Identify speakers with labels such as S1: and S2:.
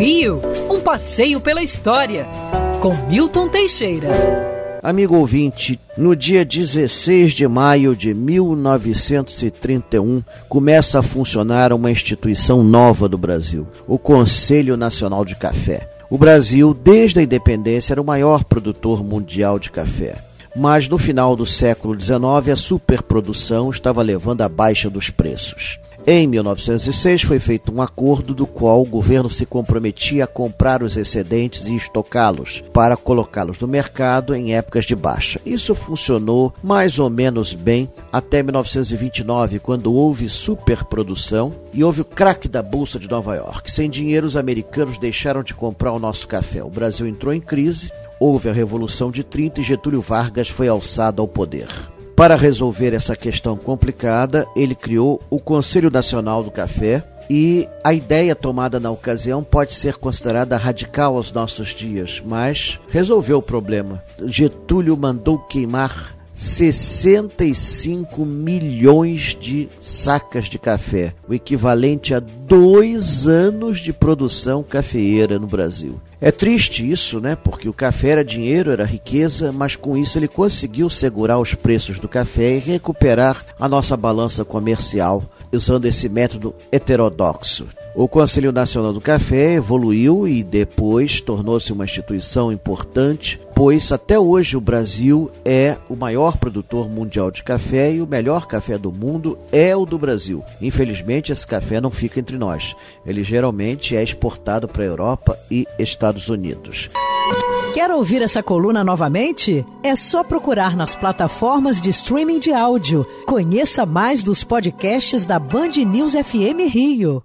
S1: Rio, um passeio pela história, com Milton Teixeira.
S2: Amigo ouvinte, no dia 16 de maio de 1931 começa a funcionar uma instituição nova do Brasil, o Conselho Nacional de Café. O Brasil, desde a independência, era o maior produtor mundial de café. Mas no final do século XIX, a superprodução estava levando à baixa dos preços. Em 1906 foi feito um acordo do qual o governo se comprometia a comprar os excedentes e estocá-los para colocá-los no mercado em épocas de baixa. Isso funcionou mais ou menos bem até 1929, quando houve superprodução e houve o craque da bolsa de Nova York. Sem dinheiro, os americanos deixaram de comprar o nosso café. O Brasil entrou em crise, houve a Revolução de 30 e Getúlio Vargas foi alçado ao poder. Para resolver essa questão complicada, ele criou o Conselho Nacional do Café, e a ideia tomada na ocasião pode ser considerada radical aos nossos dias, mas resolveu o problema. Getúlio mandou queimar 65 milhões de sacas de café, o equivalente a dois anos de produção cafeeira no Brasil. É triste isso, né? Porque o café era dinheiro, era riqueza, mas com isso ele conseguiu segurar os preços do café e recuperar a nossa balança comercial usando esse método heterodoxo. O Conselho Nacional do Café evoluiu e depois tornou-se uma instituição importante, pois até hoje o Brasil é o maior produtor mundial de café e o melhor café do mundo é o do Brasil. Infelizmente, esse café não fica entre nós. Ele geralmente é exportado para a Europa e Estados Unidos.
S1: Quer ouvir essa coluna novamente? É só procurar nas plataformas de streaming de áudio. Conheça mais dos podcasts da Band News FM Rio.